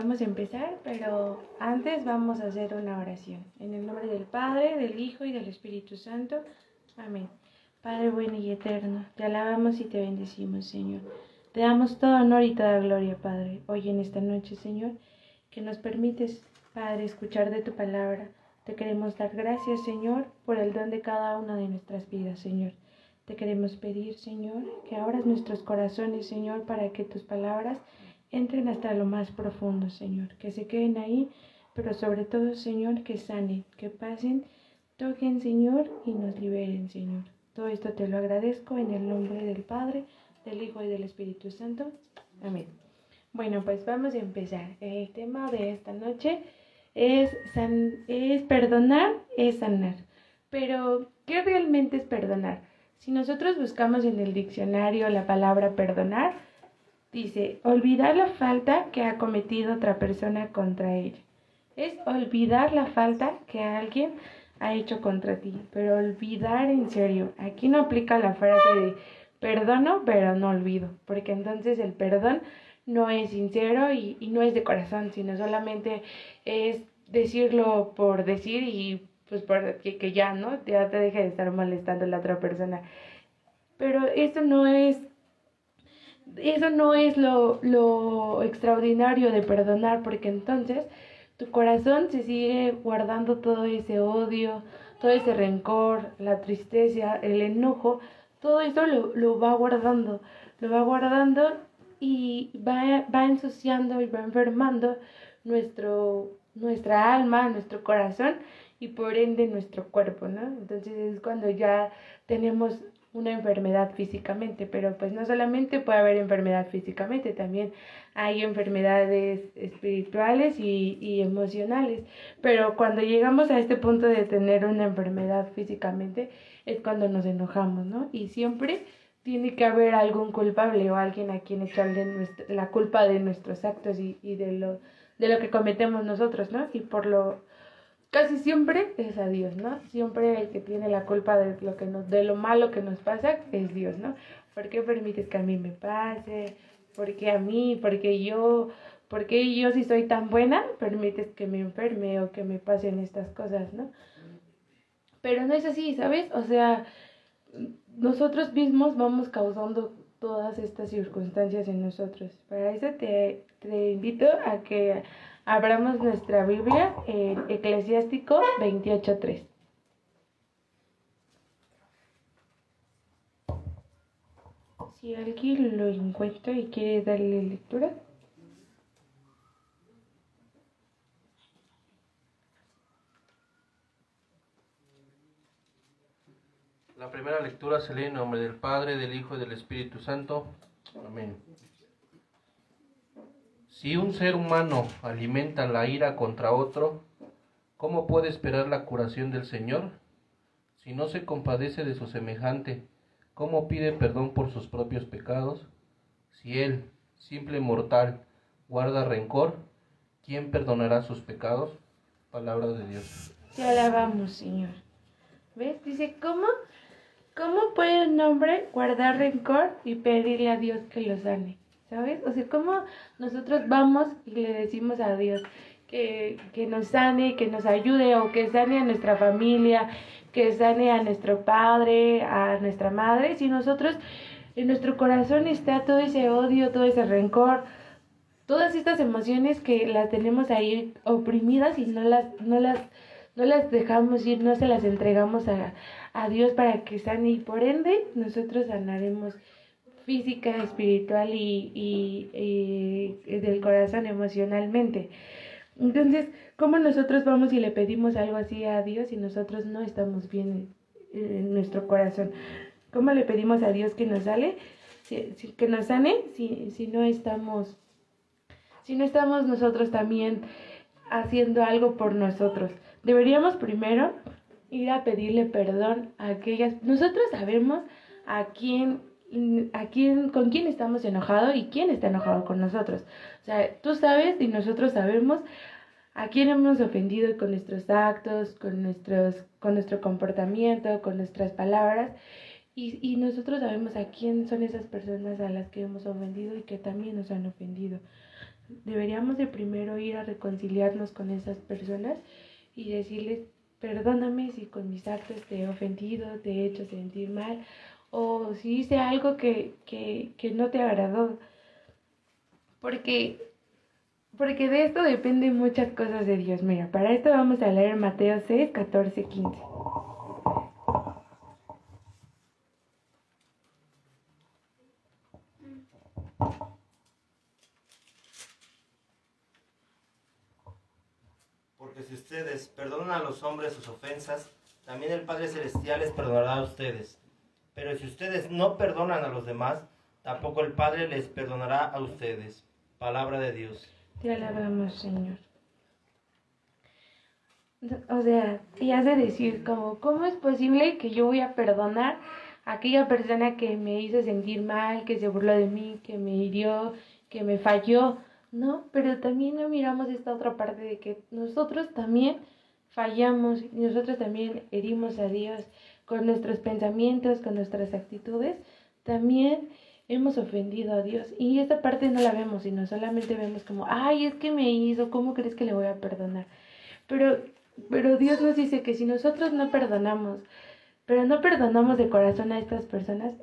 vamos a empezar, pero antes vamos a hacer una oración. En el nombre del Padre, del Hijo y del Espíritu Santo. Amén. Padre bueno y eterno, te alabamos y te bendecimos, Señor. Te damos todo honor y toda gloria, Padre, hoy en esta noche, Señor, que nos permites, Padre, escuchar de tu palabra. Te queremos dar gracias, Señor, por el don de cada una de nuestras vidas, Señor. Te queremos pedir, Señor, que abras nuestros corazones, Señor, para que tus palabras entren hasta lo más profundo, Señor, que se queden ahí, pero sobre todo, Señor, que sanen, que pasen, toquen, Señor, y nos liberen, Señor. Todo esto te lo agradezco en el nombre del Padre, del Hijo y del Espíritu Santo. Amén. Bueno, pues vamos a empezar. El tema de esta noche es, es perdonar, es sanar. Pero, ¿qué realmente es perdonar? Si nosotros buscamos en el diccionario la palabra perdonar, Dice, olvidar la falta que ha cometido otra persona contra ella. Es olvidar la falta que alguien ha hecho contra ti, pero olvidar en serio. Aquí no aplica la frase de perdono, pero no olvido, porque entonces el perdón no es sincero y, no es de corazón, sino solamente es decirlo por decir y pues por que, que ya, ¿no? Ya te deje de estar molestando a la otra persona. Pero esto no es eso no es lo, extraordinario de perdonar, porque entonces tu corazón se sigue guardando todo ese odio, todo ese rencor, la tristeza, el enojo, todo eso lo, va guardando, lo va guardando y va, va ensuciando y va enfermando nuestro, nuestra alma, nuestro corazón y por ende nuestro cuerpo, ¿no? Entonces es cuando ya tenemos una enfermedad físicamente, pero pues no solamente puede haber enfermedad físicamente, también hay enfermedades espirituales y, y, emocionales, pero cuando llegamos a este punto de tener una enfermedad físicamente es cuando nos enojamos, ¿no? Y siempre tiene que haber algún culpable o alguien a quien echarle la culpa de nuestros actos y, y de, lo, de lo que cometemos nosotros, ¿no? Y por lo casi siempre es a Dios, ¿no? Siempre el que tiene la culpa de lo que nos, de lo malo que nos pasa es Dios, ¿no? ¿Por qué permites que a mí me pase? ¿Por qué a mí? ¿Por qué yo? ¿Por qué yo si soy tan buena permites que me enferme o que me pasen estas cosas, ¿no? Pero no es así, ¿sabes? O sea, nosotros mismos vamos causando todas estas circunstancias en nosotros. Para eso te, te invito a que Abramos nuestra Biblia en Eclesiástico 28.3. Si alguien lo encuentra y quiere darle lectura. La primera lectura se lee en nombre del Padre, del Hijo y del Espíritu Santo. Amén. Si un ser humano alimenta la ira contra otro, ¿cómo puede esperar la curación del Señor? Si no se compadece de su semejante, ¿cómo pide perdón por sus propios pecados? Si él, simple mortal, guarda rencor, ¿quién perdonará sus pecados? Palabra de Dios. Te alabamos, Señor. ¿Ves? Dice, ¿cómo? ¿Cómo puede un hombre guardar rencor y pedirle a Dios que lo sane? ¿Sabes? O sea, ¿cómo nosotros vamos y le decimos a Dios que, que nos sane, que nos ayude o que sane a nuestra familia, que sane a nuestro padre, a nuestra madre, si nosotros en nuestro corazón está todo ese odio, todo ese rencor, todas estas emociones que las tenemos ahí oprimidas y no las, no las, no las dejamos ir, no se las entregamos a, a Dios para que sane y por ende nosotros sanaremos física, espiritual y, y, y, del corazón emocionalmente. Entonces, ¿cómo nosotros vamos y le pedimos algo así a Dios y nosotros no estamos bien en, nuestro corazón? ¿Cómo le pedimos a Dios que nos sale? que nos sane si, si no estamos si no estamos nosotros también haciendo algo por nosotros. Deberíamos primero ir a pedirle perdón a aquellas. Nosotros sabemos a quién, a quién, con quién estamos enojados y quién está enojado con nosotros. O sea, tú sabes y nosotros sabemos a quién hemos ofendido con nuestros actos, con nuestros, con nuestro comportamiento, con nuestras palabras. Y, y nosotros sabemos a quién son esas personas a las que hemos ofendido y que también nos han ofendido. Deberíamos de primero ir a reconciliarnos con esas personas y decirles, perdóname si con mis actos te he ofendido, te he hecho sentir mal, o si hice algo que, que, que no te agradó. Porque, porque de esto dependen muchas cosas de Dios. Mira, para esto vamos a leer Mateo 6, 14, 15. si ustedes perdonan a los hombres sus ofensas, también el Padre Celestial les perdonará a ustedes. Pero si ustedes no perdonan a los demás, tampoco el Padre les perdonará a ustedes. Palabra de Dios. Te alabamos, Señor. O sea, y has de decir como, ¿cómo es posible que yo voy a perdonar a aquella persona que me hizo sentir mal, que se burló de mí, que me hirió, que me falló? ¿no? Pero también no miramos esta otra parte de que nosotros también fallamos, nosotros también herimos a Dios con nuestros pensamientos, con nuestras actitudes, también hemos ofendido a Dios. Y esta parte no la vemos, sino solamente vemos como, ay, es que me hizo, ¿cómo crees que le voy a perdonar? Pero, pero Dios nos dice que si nosotros no perdonamos, pero no perdonamos de corazón a estas personas,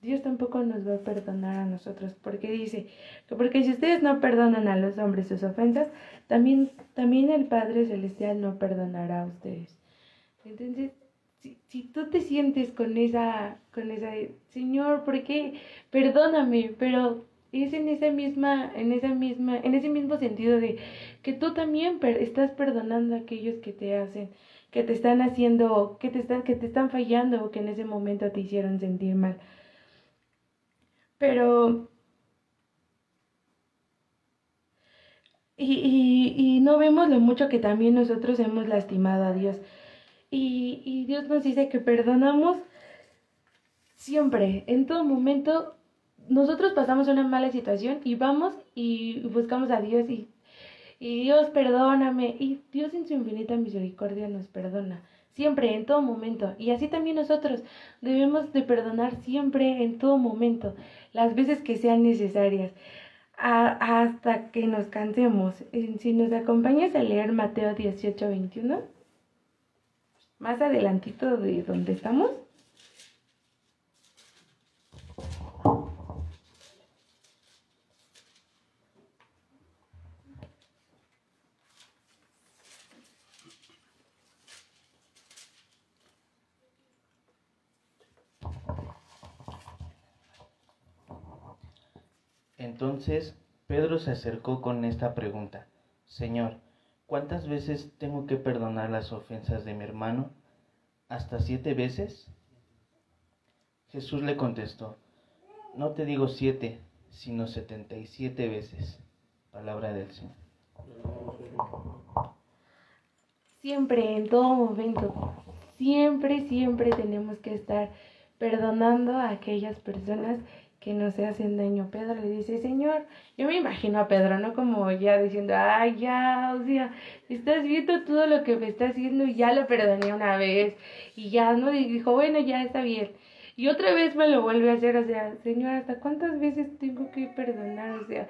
Dios tampoco nos va a perdonar a nosotros, porque dice que porque si ustedes no perdonan a los hombres sus ofensas, también, también el Padre Celestial no perdonará a ustedes. Entonces, si, si tú te sientes con esa, con esa, Señor, ¿por qué? Perdóname, pero es en esa misma, en esa misma, en ese mismo sentido de que tú también estás perdonando a aquellos que te hacen, que te están haciendo, que te están, que te están fallando o que en ese momento te hicieron sentir mal. Pero... Y, y, no vemos lo mucho que también nosotros hemos lastimado a Dios. Y, y Dios nos dice que perdonamos siempre, en todo momento. Nosotros pasamos una mala situación y vamos y buscamos a Dios y, y Dios perdóname. Y Dios en su infinita misericordia nos perdona siempre, en todo momento. Y así también nosotros debemos de perdonar siempre, en todo momento, las veces que sean necesarias, hasta que nos cansemos. Si nos acompañas a leer Mateo 18, 21, más adelantito de donde estamos. Entonces Pedro se acercó con esta pregunta, Señor, ¿cuántas veces tengo que perdonar las ofensas de mi hermano? ¿Hasta siete veces? Jesús le contestó, no te digo siete, sino setenta y siete veces. Palabra del Señor. Siempre, en todo momento, siempre, siempre tenemos que estar perdonando a aquellas personas que no se hacen daño. Pedro le dice, Señor, yo me imagino a Pedro, ¿no? Como ya diciendo, ay, ya, o sea, estás viendo todo lo que me está haciendo y ya lo perdoné una vez y ya, ¿no? Y dijo, bueno, ya está bien. Y otra vez me lo vuelve a hacer, o sea, Señor, ¿hasta cuántas veces tengo que perdonar? O sea,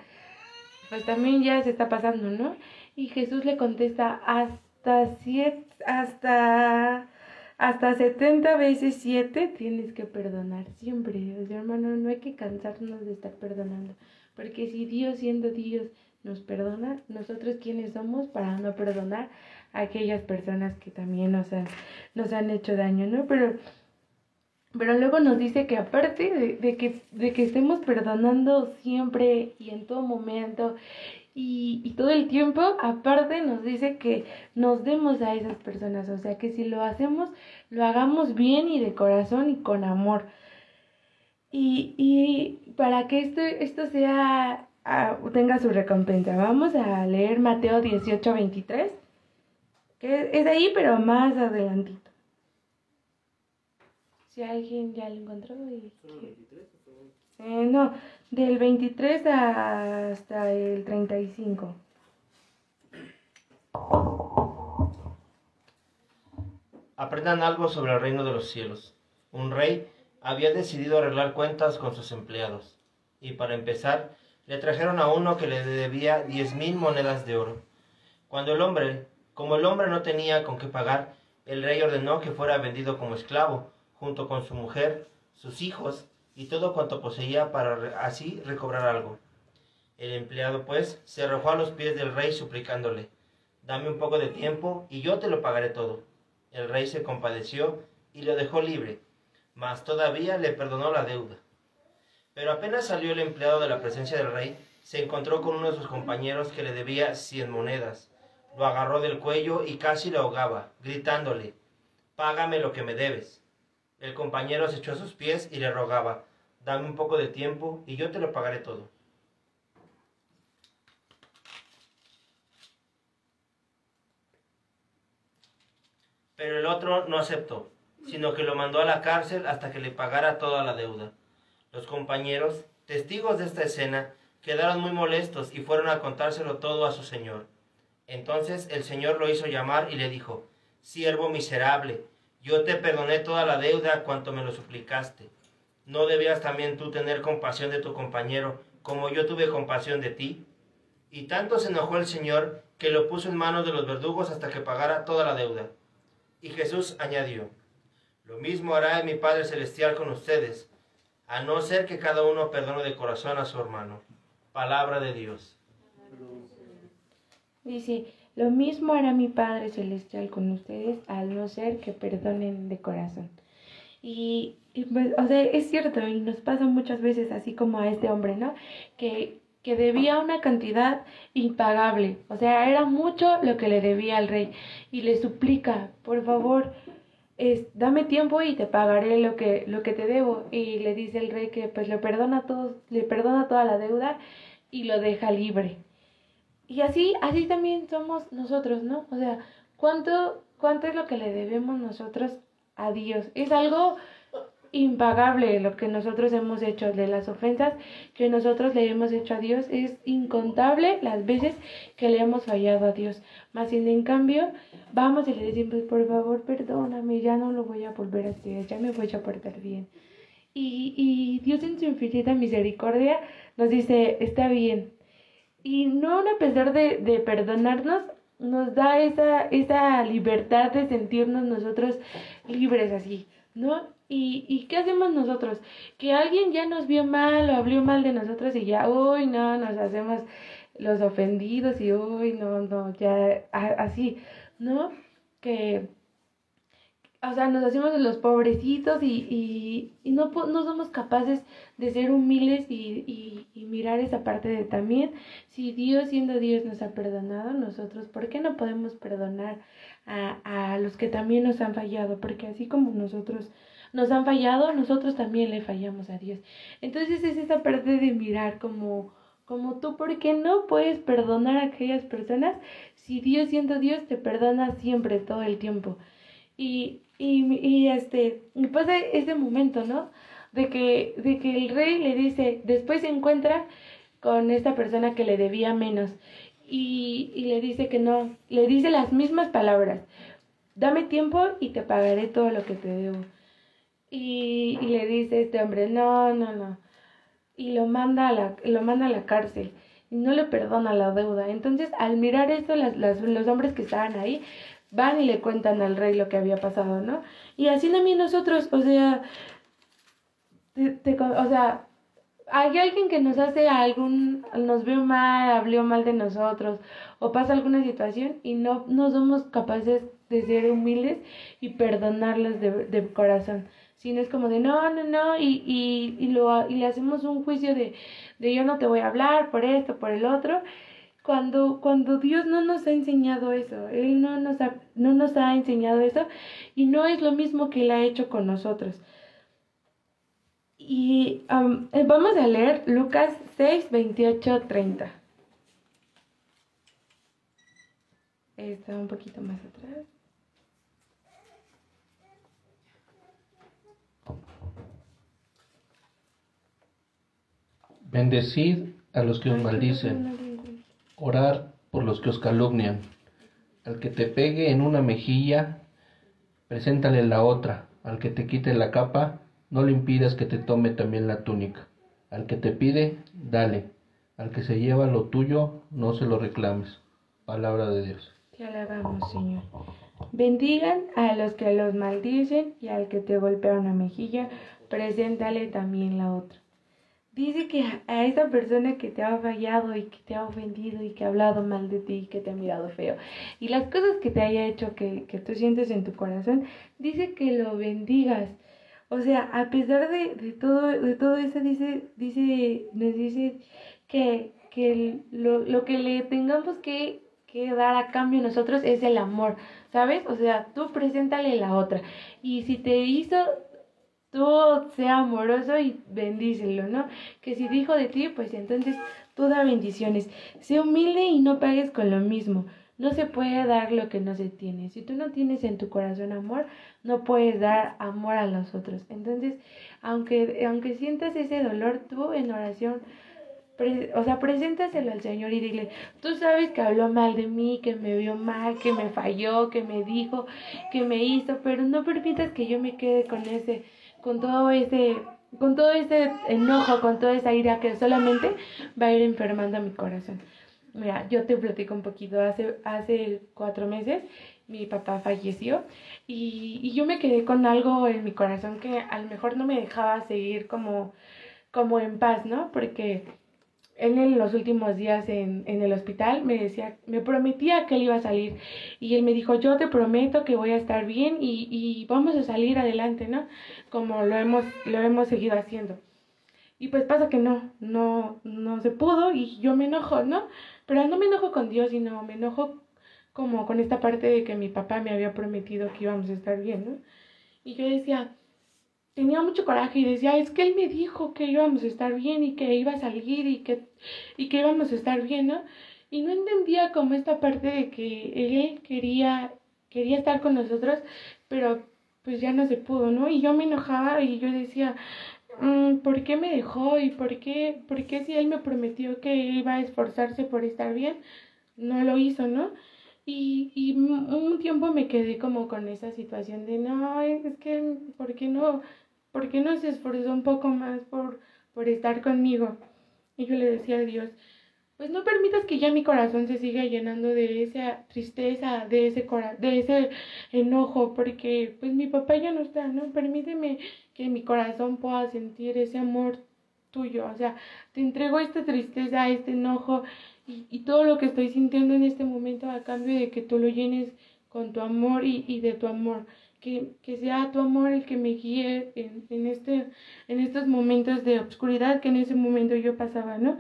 pues también ya se está pasando, ¿no? Y Jesús le contesta, hasta siete, hasta hasta 70 veces 7 tienes que perdonar siempre. Hermano, no hay que cansarnos de estar perdonando. Porque si Dios siendo Dios nos perdona, nosotros quiénes somos para no perdonar a aquellas personas que también nos han, nos han hecho daño, ¿no? Pero, pero luego nos dice que aparte de, de, que, de que estemos perdonando siempre y en todo momento y, todo el tiempo, aparte, nos dice que nos demos a esas personas. O sea, que si lo hacemos, lo hagamos bien y de corazón y con amor. Y, y para que esto, esto sea, ah, tenga su recompensa, vamos a leer Mateo 18, 23, que es ahí, pero más adelantito. Si alguien ya lo encontró. Y... Eh, no, del 23 hasta el 35. Aprendan algo sobre el reino de los cielos. Un rey había decidido arreglar cuentas con sus empleados, y para empezar, le trajeron a uno que le debía diez mil monedas de oro. Cuando el hombre, como el hombre no tenía con qué pagar, el rey ordenó que fuera vendido como esclavo, junto con su mujer, sus hijos y todo cuanto poseía para así recobrar algo. El empleado, pues, se arrojó a los pies del rey suplicándole, Dame un poco de tiempo y yo te lo pagaré todo. El rey se compadeció y lo dejó libre, mas todavía le perdonó la deuda. Pero apenas salió el empleado de la presencia del rey, se encontró con uno de sus compañeros que le debía cien monedas. Lo agarró del cuello y casi lo ahogaba, gritándole, Págame lo que me debes. El compañero se echó a sus pies y le rogaba, dame un poco de tiempo y yo te lo pagaré todo. Pero el otro no aceptó, sino que lo mandó a la cárcel hasta que le pagara toda la deuda. Los compañeros, testigos de esta escena, quedaron muy molestos y fueron a contárselo todo a su señor. Entonces el señor lo hizo llamar y le dijo, Siervo miserable, yo te perdoné toda la deuda cuanto me lo suplicaste. ¿No debías también tú tener compasión de tu compañero como yo tuve compasión de ti? Y tanto se enojó el Señor que lo puso en manos de los verdugos hasta que pagara toda la deuda. Y Jesús añadió, Lo mismo hará mi Padre Celestial con ustedes, a no ser que cada uno perdone de corazón a su hermano. Palabra de Dios. Dice, lo mismo hará mi Padre Celestial con ustedes, al no ser que perdonen de corazón. Y, pues, o sea, es cierto, y nos pasa muchas veces así como a este hombre, ¿no? Que, que debía una cantidad impagable, o sea, era mucho lo que le debía al rey, y le suplica, por favor, es, dame tiempo y te pagaré lo que, lo que te debo. Y le dice el rey que pues le perdona todo, le perdona toda la deuda y lo deja libre. Y así, así también somos nosotros, ¿no? O sea, ¿cuánto, cuánto es lo que le debemos nosotros a Dios. Es algo impagable lo que nosotros hemos hecho de las ofensas que nosotros le hemos hecho a Dios. Es incontable las veces que le hemos fallado a Dios. Más sin en cambio, vamos y le decimos, por favor, perdóname, ya no lo voy a volver a hacer, ya me voy a portar bien. Y, y Dios en su infinita misericordia nos dice, está bien. Y no a pesar de, de perdonarnos, nos da esa, esa libertad de sentirnos nosotros libres así, ¿no? ¿Y, ¿Y qué hacemos nosotros? Que alguien ya nos vio mal o habló mal de nosotros y ya, uy, no, nos hacemos los ofendidos y, uy, no, no, ya, así, ¿no? Que o sea, nos hacemos los pobrecitos y, y, y no, no, somos capaces de ser humildes y, y, mirar esa parte de también, si Dios siendo Dios nos ha perdonado, nosotros, ¿por qué no podemos perdonar a, a los que también nos han fallado? Porque así como nosotros nos han fallado, nosotros también le fallamos a Dios. Entonces es esa parte de mirar como, como tú, ¿por qué no puedes perdonar a aquellas personas si Dios siendo Dios te perdona siempre, todo el tiempo? Y, y, y este, pasa ese momento, ¿no? De que, de que el rey le dice, después se encuentra con esta persona que le debía menos y, y le dice que no, le dice las mismas palabras, dame tiempo y te pagaré todo lo que te debo. Y, y le dice este hombre, no, no, no. Y lo manda a la, lo manda a la cárcel. Y no le perdona la deuda. Entonces, al mirar esto, las, las, los hombres que estaban ahí van y le cuentan al rey lo que había pasado, ¿no? Y así también nosotros, o sea, te, te, o sea, hay alguien que nos hace algún, nos ve mal, habló mal de nosotros, o pasa alguna situación y no, no somos capaces de ser humildes y perdonarles de, de corazón. Sino es como de no, no, no, y, y, y, lo, y le hacemos un juicio de, de yo no te voy a hablar por esto, por el otro, cuando, cuando Dios no nos ha enseñado eso, Él no nos, ha, no nos ha enseñado eso y no es lo mismo que Él ha hecho con nosotros. Y um, vamos a leer Lucas 6, 28, 30. Está un poquito más atrás. Bendecid a los que os maldicen, orar por los que os calumnian. Al que te pegue en una mejilla, preséntale la otra. Al que te quite la capa, no le impidas que te tome también la túnica. Al que te pide, dale. Al que se lleva lo tuyo, no se lo reclames. Palabra de Dios. Te alabamos, Señor. Bendigan a los que los maldicen y al que te golpea una mejilla, preséntale también la otra. Dice que a esa persona que te ha fallado y que te ha ofendido y que ha hablado mal de ti y que te ha mirado feo y las cosas que te haya hecho que, que tú sientes en tu corazón, dice que lo bendigas. O sea, a pesar de, de todo, de todo eso, dice, dice, nos dice que, que lo, lo que le tengamos que, que dar a cambio nosotros es el amor, ¿sabes? O sea, tú preséntale la otra. Y si te hizo tú sea amoroso y bendícelo, ¿no? Que si dijo de ti, pues entonces tú da bendiciones. Sé humilde y no pagues con lo mismo. No se puede dar lo que no se tiene. Si tú no tienes en tu corazón amor, no puedes dar amor a los otros. Entonces, aunque, aunque sientas ese dolor, tú en oración, o sea, preséntaselo al Señor y dile, tú sabes que habló mal de mí, que me vio mal, que me falló, que me dijo, que me hizo, pero no permitas que yo me quede con ese con todo ese con todo ese enojo, con toda esa ira que solamente va a ir enfermando mi corazón. Mira, yo te platico un poquito, hace, hace cuatro meses mi papá falleció y, y, yo me quedé con algo en mi corazón que a lo mejor no me dejaba seguir como, como en paz, ¿no? Porque él en los últimos días en, en, el hospital me decía, me prometía que él iba a salir. Y él me dijo, yo te prometo que voy a estar bien y, y vamos a salir adelante, ¿no? Como lo hemos, lo hemos seguido haciendo. Y pues pasa que no, no, no se pudo y yo me enojo, ¿no? Pero no me enojo con Dios, sino me enojo como con esta parte de que mi papá me había prometido que íbamos a estar bien, ¿no? Y yo decía, tenía mucho coraje y decía, es que él me dijo que íbamos a estar bien y que iba a salir y que, y que íbamos a estar bien, ¿no? Y no entendía como esta parte de que él quería, quería estar con nosotros, pero pues ya no se pudo, ¿no? Y yo me enojaba y yo decía, mmm, ¿por qué me dejó? ¿Y por qué, por qué si él me prometió que iba a esforzarse por estar bien, no lo hizo, ¿no? Y, y un tiempo me quedé como con esa situación de, no, es que, ¿por qué no? ¿Por qué no se esforzó un poco más por, por estar conmigo? Y yo le decía a Dios, pues no permitas que ya mi corazón se siga llenando de esa tristeza, de ese cora de ese enojo, porque pues mi papá ya no está, ¿no? Permíteme que mi corazón pueda sentir ese amor tuyo, o sea, te entrego esta tristeza, este enojo y, y todo lo que estoy sintiendo en este momento a cambio de que tú lo llenes con tu amor y, y de tu amor que, que sea tu amor el que me guíe en, en, este, en estos momentos de obscuridad que en ese momento yo pasaba, ¿no?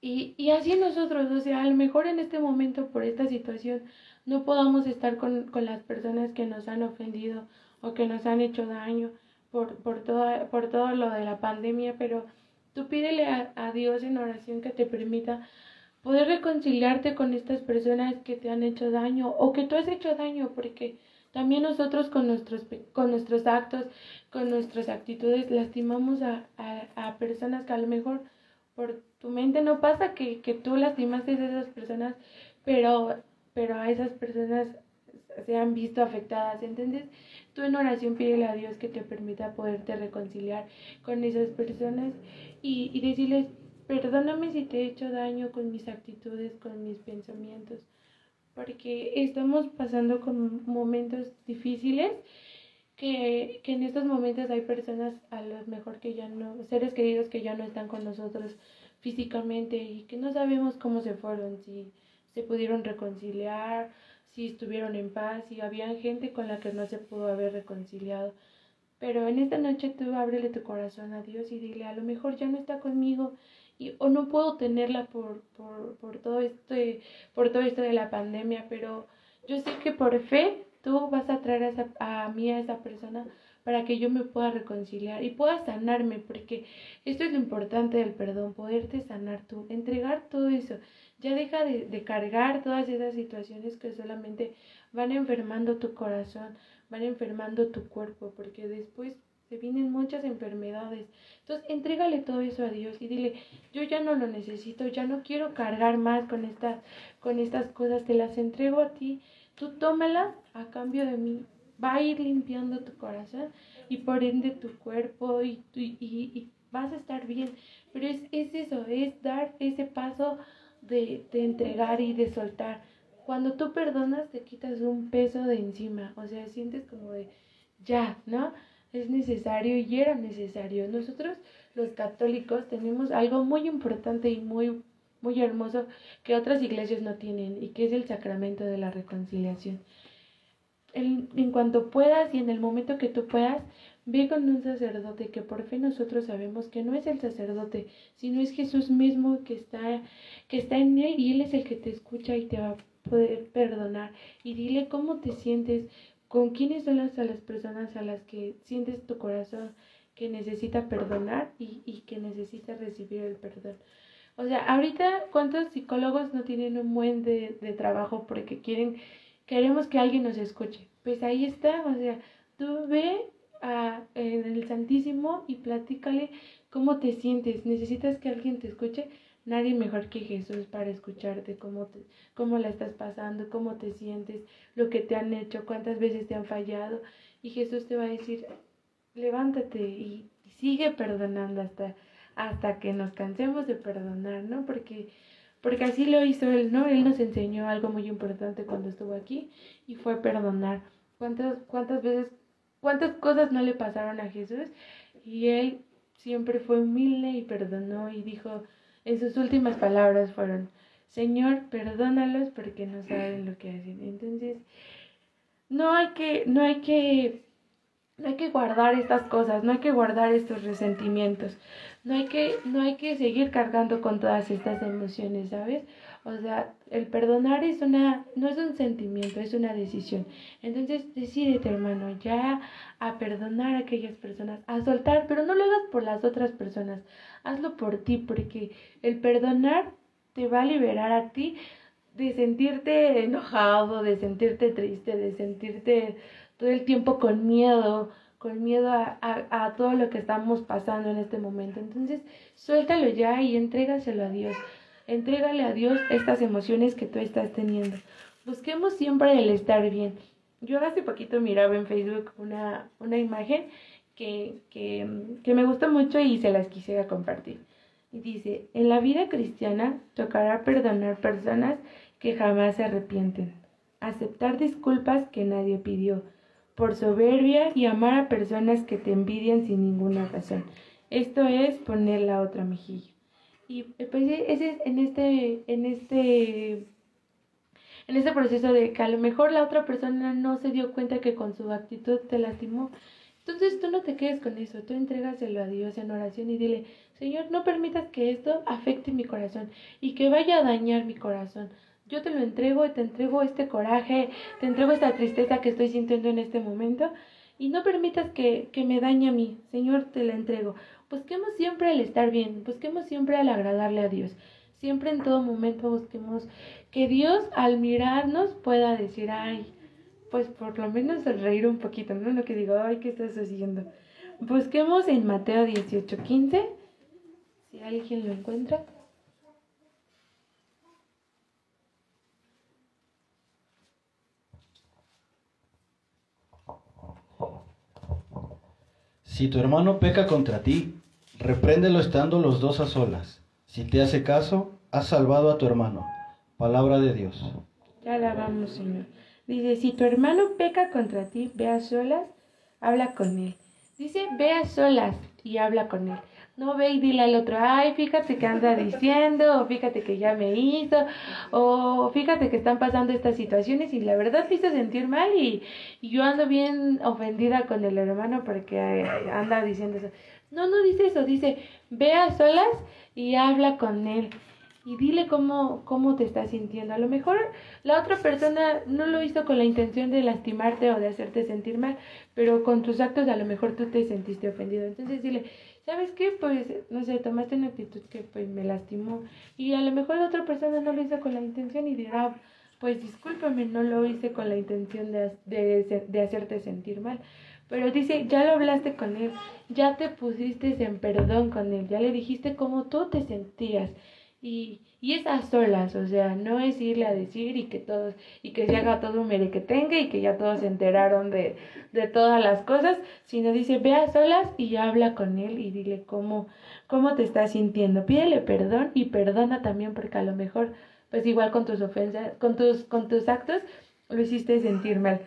Y, y así nosotros, o sea, a lo mejor en este momento por esta situación no podamos estar con, con las personas que nos han ofendido o que nos han hecho daño por, por, todo, por todo lo de la pandemia, pero tú pídele a, a Dios en oración que te permita poder reconciliarte con estas personas que te han hecho daño o que tú has hecho daño, porque también nosotros con nuestros, con nuestros actos, con nuestras actitudes, lastimamos a, a, personas que a lo mejor por tu mente no pasa que, que tú lastimaste a esas personas, pero, pero a esas personas se han visto afectadas. Entonces, tú en oración pídele a Dios que te permita poderte reconciliar con esas personas y, y decirles, perdóname si te he hecho daño con mis actitudes, con mis pensamientos porque estamos pasando con momentos difíciles, que, que en estos momentos hay personas a lo mejor que ya no, seres queridos que ya no están con nosotros físicamente y que no sabemos cómo se fueron, si se pudieron reconciliar, si estuvieron en paz, si había gente con la que no se pudo haber reconciliado. Pero en esta noche tú ábrele tu corazón a Dios y dile, a lo mejor ya no está conmigo y, o no puedo tenerla por, por, por, todo este, por todo esto de la pandemia, pero yo sé que por fe tú vas a traer a, esa, a mí a esa persona para que yo me pueda reconciliar y pueda sanarme, porque esto es lo importante del perdón, poderte sanar tú, entregar todo eso. Ya deja de, de cargar todas esas situaciones que solamente van enfermando tu corazón, van enfermando tu cuerpo, porque después se vienen muchas enfermedades. Entonces, entrégale todo eso a Dios y dile, yo ya no lo necesito, ya no quiero cargar más con estas, con estas cosas, te las entrego a ti, tú tómalas a cambio de mí. Va a ir limpiando tu corazón y por ende tu cuerpo y, y, y, vas a estar bien. Pero es, es eso, es dar ese paso de, de entregar y de soltar. Cuando tú perdonas, te quitas un peso de encima, o sea, sientes como de ya, ¿no? Es necesario y era necesario. Nosotros los católicos tenemos algo muy importante y muy muy hermoso que otras iglesias no tienen y que es el sacramento de la reconciliación. En, en cuanto puedas y en el momento que tú puedas, ve con un sacerdote que por fe nosotros sabemos que no es el sacerdote, sino es Jesús mismo que está, que está en él y él es el que te escucha y te va a poder perdonar. Y dile cómo te sientes, con quiénes son las, las personas a las que sientes tu corazón que necesita perdonar y, y que necesita recibir el perdón. O sea, ahorita, ¿cuántos psicólogos no tienen un buen de, de trabajo porque quieren, queremos que alguien nos escuche? Pues ahí está, o sea, tú ve a, en el Santísimo y platícale cómo te sientes. ¿Necesitas que alguien te escuche? Nadie mejor que Jesús para escucharte cómo, te, cómo la estás pasando, cómo te sientes, lo que te han hecho, cuántas veces te han fallado. Y Jesús te va a decir, levántate y, sigue perdonando hasta, hasta que nos cansemos de perdonar, ¿no? Porque, porque así lo hizo Él, ¿no? Él nos enseñó algo muy importante cuando estuvo aquí y fue perdonar. ¿Cuántas, cuántas veces, cuántas cosas no le pasaron a Jesús? Y Él siempre fue humilde y perdonó y dijo, en sus últimas palabras fueron, Señor, perdónalos porque no saben lo que hacen. Entonces, no hay que, no hay que, no hay que guardar estas cosas, no hay que guardar estos resentimientos, no hay que, no hay que seguir cargando con todas estas emociones, ¿sabes? O sea, el perdonar es una, no es un sentimiento, es una decisión. Entonces, decídete, hermano, ya a perdonar a aquellas personas, a soltar, pero no lo hagas por las otras personas, hazlo por ti, porque el perdonar te va a liberar a ti de sentirte enojado, de sentirte triste, de sentirte todo el tiempo con miedo, con miedo a, a, a, todo lo que estamos pasando en este momento. Entonces, suéltalo ya y entrégaselo a Dios. Entrégale a Dios estas emociones que tú estás teniendo. Busquemos siempre el estar bien. Yo hace poquito miraba en Facebook una, una imagen que, que, que me gusta mucho y se las quisiera compartir. Y dice, en la vida cristiana tocará perdonar personas que jamás se arrepienten, aceptar disculpas que nadie pidió, por soberbia y amar a personas que te envidian sin ninguna razón. Esto es poner la otra mejilla. Y pues ese es en este, en este, en este proceso de que a lo mejor la otra persona no se dio cuenta que con su actitud te lastimó entonces tú no te quedes con eso, tú entrégaselo a Dios en oración y dile, Señor, no permitas que esto afecte mi corazón y que vaya a dañar mi corazón. Yo te lo entrego y te entrego este coraje, te entrego esta tristeza que estoy sintiendo en este momento y no permitas que, que me dañe a mí. Señor, te la entrego. Busquemos siempre el estar bien, busquemos siempre el agradarle a Dios. Siempre en todo momento busquemos que Dios al mirarnos pueda decir, ay, pues por lo menos reír un poquito, ¿no? Lo que digo, ay, ¿qué estás haciendo? Busquemos en Mateo 18, 15, si alguien lo encuentra. Si tu hermano peca contra ti, repréndelo estando los dos a solas. Si te hace caso, has salvado a tu hermano. Palabra de Dios. Ya alabamos, Señor. Dice, si tu hermano peca contra ti, ve a solas, habla con él. Dice, ve a solas y habla con él. No ve y dile al otro, ay, fíjate que anda diciendo, o fíjate que ya me hizo, o fíjate que están pasando estas situaciones y la verdad te hizo sentir mal y, yo ando bien ofendida con el hermano porque eh, anda diciendo eso. No, no dice eso, dice, ve a solas y habla con él y dile cómo, cómo te estás sintiendo. A lo mejor la otra persona no lo hizo con la intención de lastimarte o de hacerte sentir mal, pero con tus actos a lo mejor tú te sentiste ofendido. Entonces dile, ¿sabes qué? Pues, no sé, tomaste una actitud que pues me lastimó y a lo mejor la otra persona no lo hizo con la intención y dirá, pues discúlpame, no lo hice con la intención de, de, de hacerte sentir mal. Pero dice, ya lo hablaste con él, ya te pusiste en perdón con él, ya le dijiste cómo tú te sentías. Y, y es a solas, o sea, no es irle a decir y que todos, y que se haga todo un merequetengue y que ya todos se enteraron de, de todas las cosas, sino dice, ve a solas y habla con él y dile cómo, cómo te estás sintiendo. Pídele perdón y perdona también porque a lo mejor, pues igual con tus ofensas, con tus, con tus actos, lo hiciste sentir mal.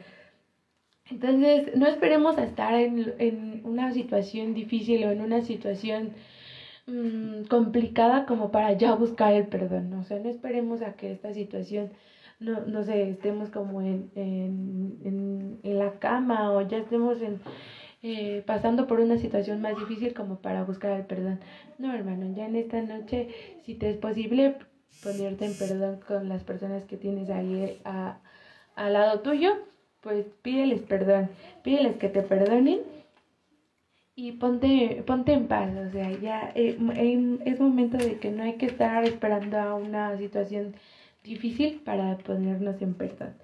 Entonces, no esperemos a estar en, en una situación difícil o en una situación mmm, complicada como para ya buscar el perdón. O sea, no esperemos a que esta situación, no, no sé, estemos como en, en, en, en la cama o ya estemos en, eh, pasando por una situación más difícil como para buscar el perdón. No, hermano, ya en esta noche, si te es posible, ponerte en perdón con las personas que tienes ahí a, al lado tuyo, pues pídeles perdón, pídeles que te perdonen y ponte, ponte en paz, o sea, ya eh, es momento de que no hay que estar esperando a una situación difícil para ponernos en perdón.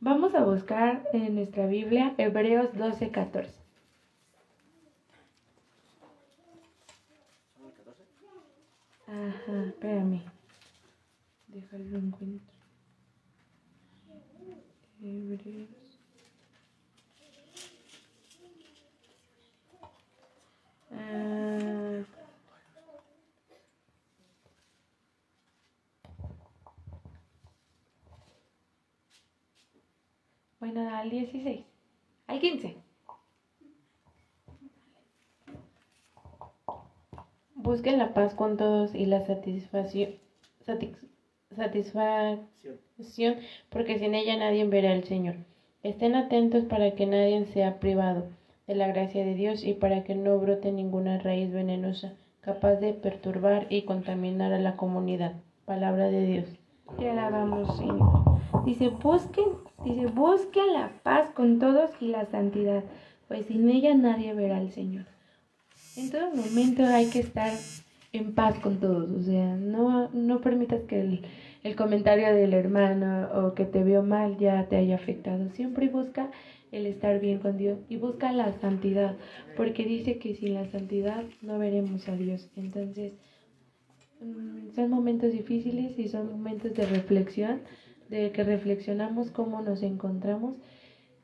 Vamos a buscar en nuestra Biblia Hebreos 12, 14. Ajá, espérame. Déjalo encuentro. Hebreos. Ah. Bueno, al 16. Al 15. Busquen la paz con todos y la satisfacción, satis, satisfacción, porque sin ella nadie verá al Señor. Estén atentos para que nadie sea privado de la gracia de Dios y para que no brote ninguna raíz venenosa capaz de perturbar y contaminar a la comunidad. Palabra de Dios. Te alabamos, Señor. Dice, busquen, dice, busquen la paz con todos y la santidad, pues sin ella nadie verá al Señor. En todo momento hay que estar en paz con todos, o sea, no, no permitas que el, el comentario del hermano o que te vio mal ya te haya afectado. Siempre busca el estar bien con Dios y busca la santidad, porque dice que sin la santidad no veremos a Dios. Entonces, mm, son momentos difíciles y son momentos de reflexión, de que reflexionamos cómo nos encontramos.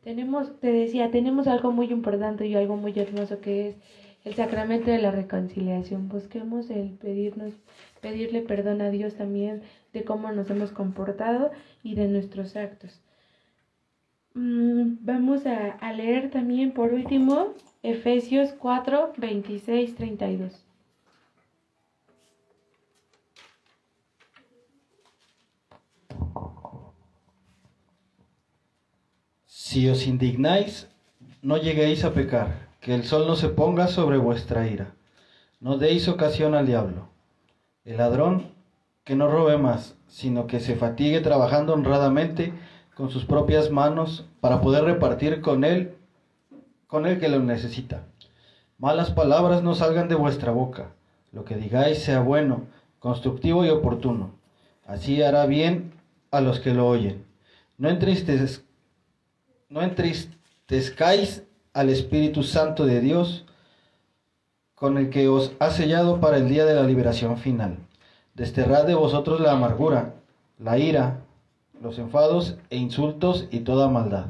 Tenemos, te decía, tenemos algo muy importante y algo muy hermoso que es el sacramento de la reconciliación. Busquemos el pedirnos, pedirle perdón a Dios también de cómo nos hemos comportado y de nuestros actos. Mm, vamos a, leer también por último Efesios 4, 26, 32. Si os indignáis, no lleguéis a pecar, que el sol no se ponga sobre vuestra ira. No deis ocasión al diablo. El ladrón que no robe más, sino que se fatigue trabajando honradamente con sus propias manos para poder repartir con él con el que lo necesita. Malas palabras no salgan de vuestra boca. Lo que digáis sea bueno, constructivo y oportuno. Así hará bien a los que lo oyen. No, entristez, no entristezcáis al Espíritu Santo de Dios, con el que os ha sellado para el día de la liberación final. Desterrad de vosotros la amargura, la ira, los enfados e insultos y toda maldad.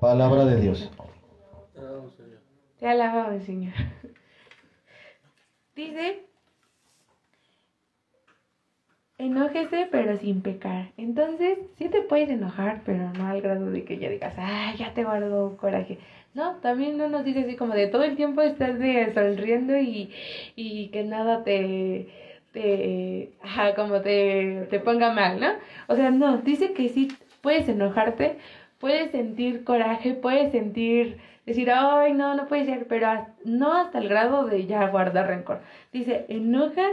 Palabra de Dios. Te alabamos, Señor. Dice, enójese pero sin pecar. Entonces, sí te puedes enojar, pero no al grado de que ya digas, ay, ya te guardo coraje. No, también no nos dice así como de todo el tiempo estás de sonriendo y, y que nada te, te ajá, como te, te ponga mal, ¿no? O sea, no, dice que sí puedes enojarte, puedes sentir coraje, puedes sentir, decir, ay, no, no puede ser, pero no hasta el grado de ya guardar rencor. Dice, enoja,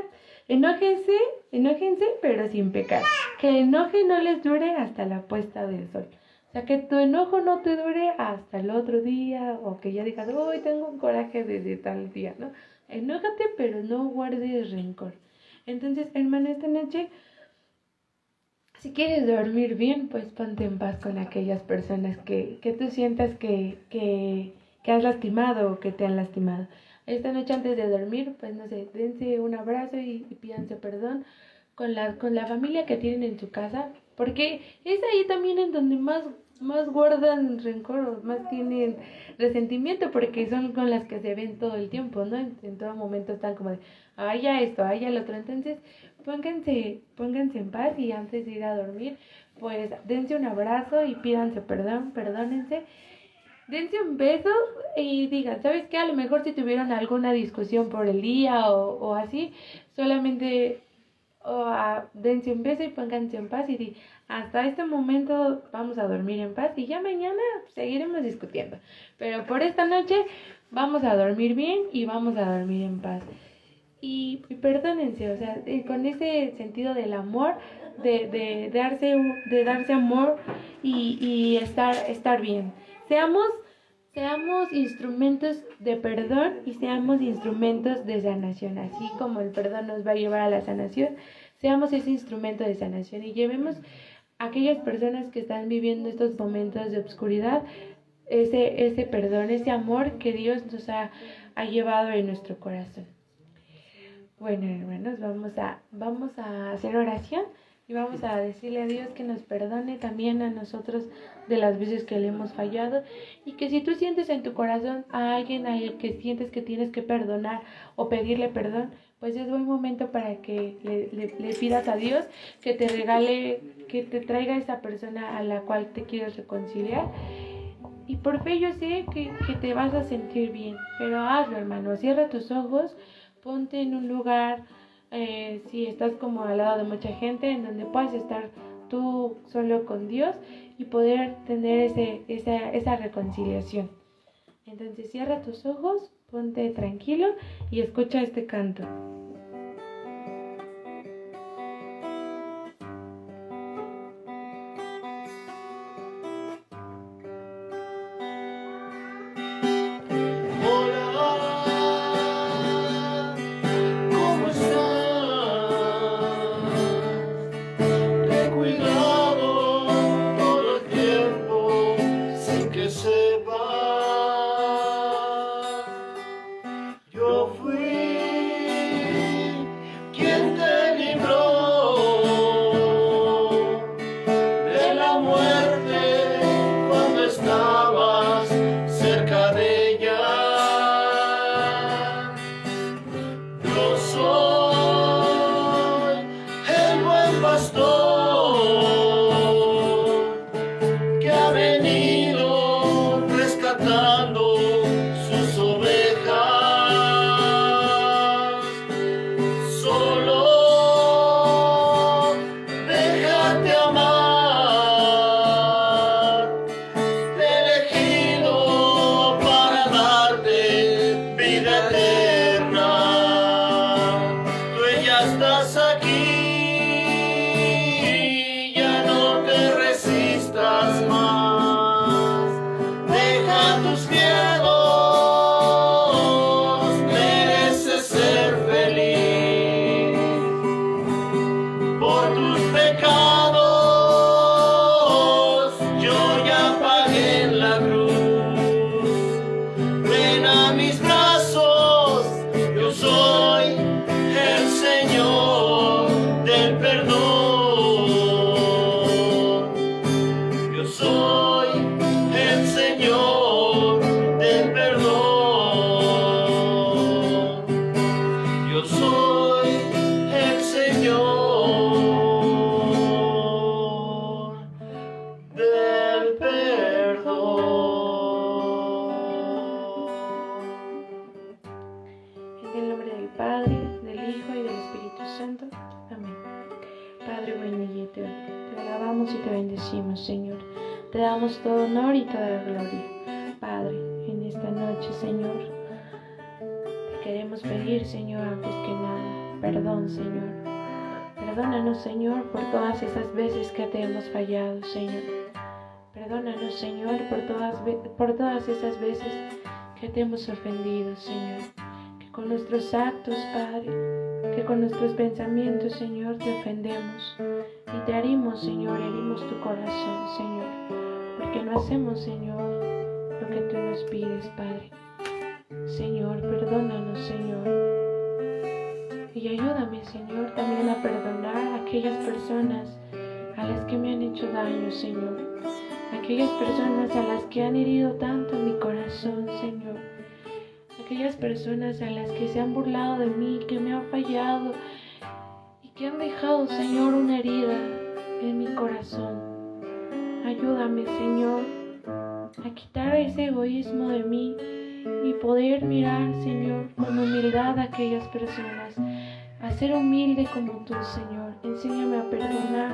enójense, enójense, pero sin pecar. Que enoje no les dure hasta la puesta del sol. O sea, que tu enojo no te dure hasta el otro día o que ya digas, hoy tengo un coraje desde tal día, ¿no? Enójate, pero no guardes rencor. Entonces, hermano, esta noche, si quieres dormir bien, pues ponte en paz con aquellas personas que, que tú sientas que, que, que has lastimado o que te han lastimado. Esta noche antes de dormir, pues no sé, dense un abrazo y, y pídanse perdón con la, con la familia que tienen en su casa, porque es ahí también en donde más, más guardan rencor, más tienen resentimiento, porque son con las que se ven todo el tiempo, ¿no? En, todo momento están como de, ay, ya esto, ay, ya lo otro. Entonces, pónganse, pónganse en paz y antes de ir a dormir, pues dense un abrazo y pídanse perdón, perdónense. Dense un beso y digan, ¿sabes qué? A lo mejor si tuvieron alguna discusión por el día o, o así, solamente o a, dense un beso y pónganse en paz y di, hasta este momento vamos a dormir en paz y ya mañana seguiremos discutiendo. Pero por esta noche vamos a dormir bien y vamos a dormir en paz. Y, y perdónense, o sea, eh, con ese sentido del amor, de, de, darse, de darse amor y, y estar, estar bien. Seamos, seamos instrumentos de perdón y seamos instrumentos de sanación. Así como el perdón nos va a llevar a la sanación, seamos ese instrumento de sanación y llevemos aquellas personas que están viviendo estos momentos de obscuridad ese, ese perdón, ese amor que Dios nos ha, ha llevado en nuestro corazón. Bueno, hermanos, vamos a, vamos a hacer oración y vamos a decirle a Dios que nos perdone también a nosotros de las veces que le hemos fallado y que si tú sientes en tu corazón a alguien a el que sientes que tienes que perdonar o pedirle perdón, pues es buen momento para que le, le, pidas a Dios que te regale, que te traiga esa persona a la cual te quieres reconciliar. Y por fe yo sé que, que te vas a sentir bien, pero hazlo hermano, cierra tus ojos ponte en un lugar, eh, si estás como al lado de mucha gente, en donde puedas estar tú solo con Dios y poder tener ese, esa, esa reconciliación. Entonces cierra tus ojos, ponte tranquilo y escucha este canto. Que te hemos ofendido, Señor. Que con nuestros actos, Padre, que con nuestros pensamientos, Señor, te ofendemos y te herimos, Señor, herimos tu corazón, Señor, porque no hacemos, Señor, lo que tú nos pides, Padre. Señor, perdónanos, Señor. Y ayúdame, Señor, también a perdonar a aquellas personas a las que me han hecho daño, Señor. Aquellas personas a las que han herido tanto mi corazón, Señor. Aquellas personas a las que se han burlado de mí, que me han fallado y que han dejado, Señor, una herida en mi corazón. Ayúdame, Señor, a quitar ese egoísmo de mí y poder mirar, Señor, con humildad a aquellas personas, a ser humilde como tú, Señor. Enséñame a perdonar,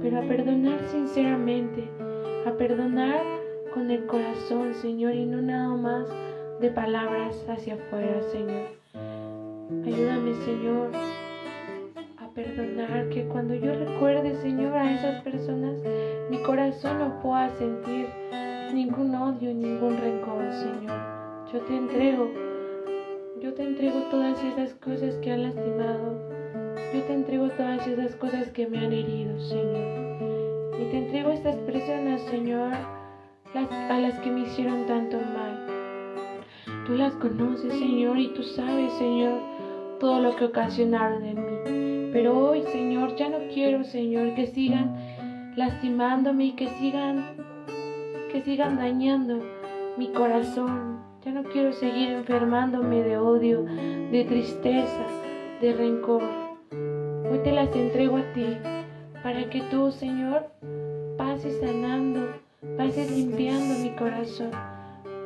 pero a perdonar sinceramente, a perdonar con el corazón, Señor, y no nada más de palabras hacia afuera, Señor. Ayúdame, Señor, a perdonar, que cuando yo recuerde, Señor, a esas personas, mi corazón no pueda sentir ningún odio, ningún rencor, Señor. Yo te entrego, yo te entrego todas esas cosas que han lastimado. Yo te entrego todas esas cosas que me han herido, Señor. Y te entrego a estas personas, Señor, a las que me hicieron tanto mal. Tú las conoces, Señor, y tú sabes, Señor, todo lo que ocasionaron en mí. Pero hoy, Señor, ya no quiero, Señor, que sigan lastimándome y que sigan, que sigan dañando mi corazón. Ya no quiero seguir enfermándome de odio, de tristeza, de rencor. Hoy te las entrego a ti para que tú, Señor, pases sanando, pases limpiando mi corazón,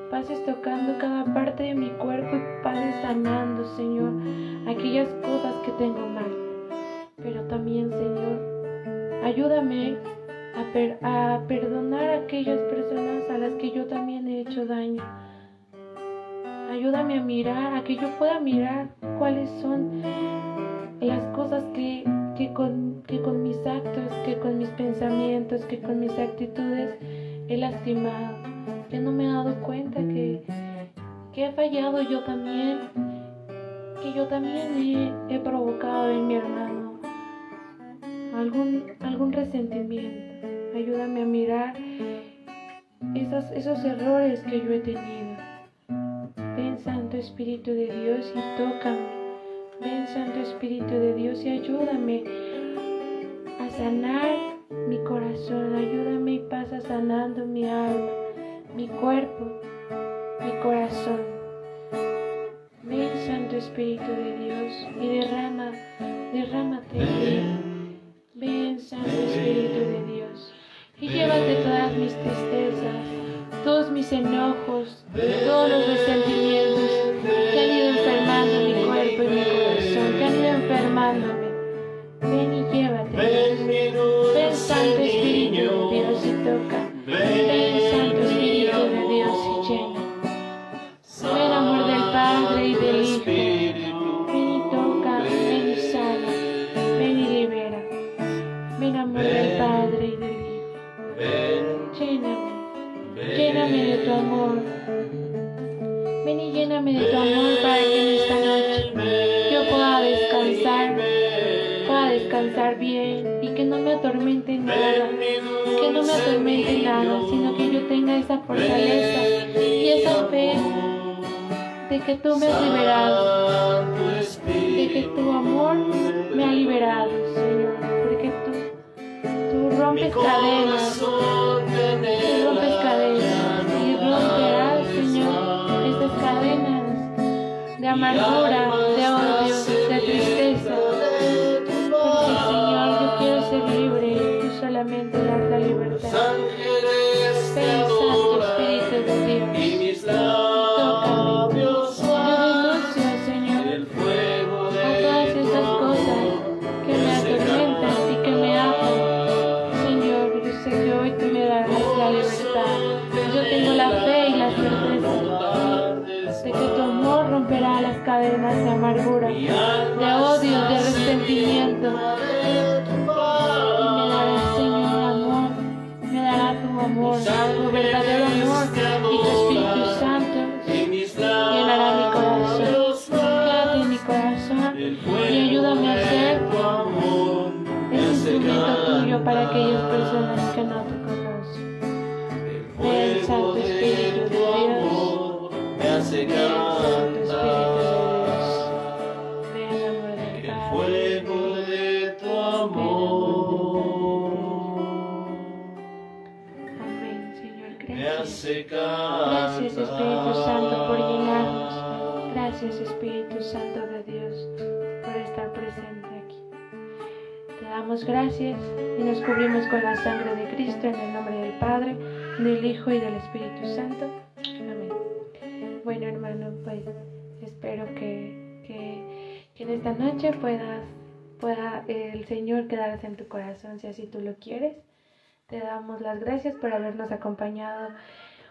pases tocando cada parte de mi cuerpo y pases sanando, Señor, aquellas cosas que tengo mal. Pero también, Señor, ayúdame a, a perdonar a aquellas personas a las que yo también he hecho daño. Ayúdame a mirar, a que yo pueda mirar cuáles son las cosas que, que, con, que con mis actos, que con mis pensamientos, que con mis actitudes he lastimado. Que no me he dado cuenta que, que he fallado yo también, que yo también he, he provocado en mi hermano algún, algún resentimiento. Ayúdame a mirar esos, esos errores que yo he tenido. Ven Santo Espíritu de Dios y tócame. Ven Santo Espíritu de Dios y ayúdame a sanar mi corazón. Ayúdame y pasa sanando mi alma, mi cuerpo, mi corazón. Ven Santo Espíritu de Dios y derrama, derrámate en mí. Ven Santo Espíritu de Dios y llévate todas mis tristezas, todos mis enojos, todos los resentimientos enfermándome. Ven y llévate. Ven me dará, Señor, amor, me dará tu amor, tu verdadero amor. y tu Espíritu Santo llenará mi corazón. Quédate en mi corazón y ayúdame a ser ese instrumento tuyo para aquellas personas damos gracias y nos cubrimos con la sangre de Cristo en el nombre del Padre, del Hijo y del Espíritu Santo. Amén. Bueno, hermano, pues espero que, que, que en esta noche puedas, pueda el Señor quedarse en tu corazón si así tú lo quieres. Te damos las gracias por habernos acompañado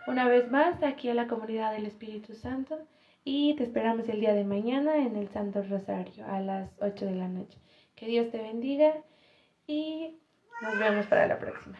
una vez más aquí a la comunidad del Espíritu Santo y te esperamos el día de mañana en el Santo Rosario a las 8 de la noche. Que Dios te bendiga y nos vemos para la próxima.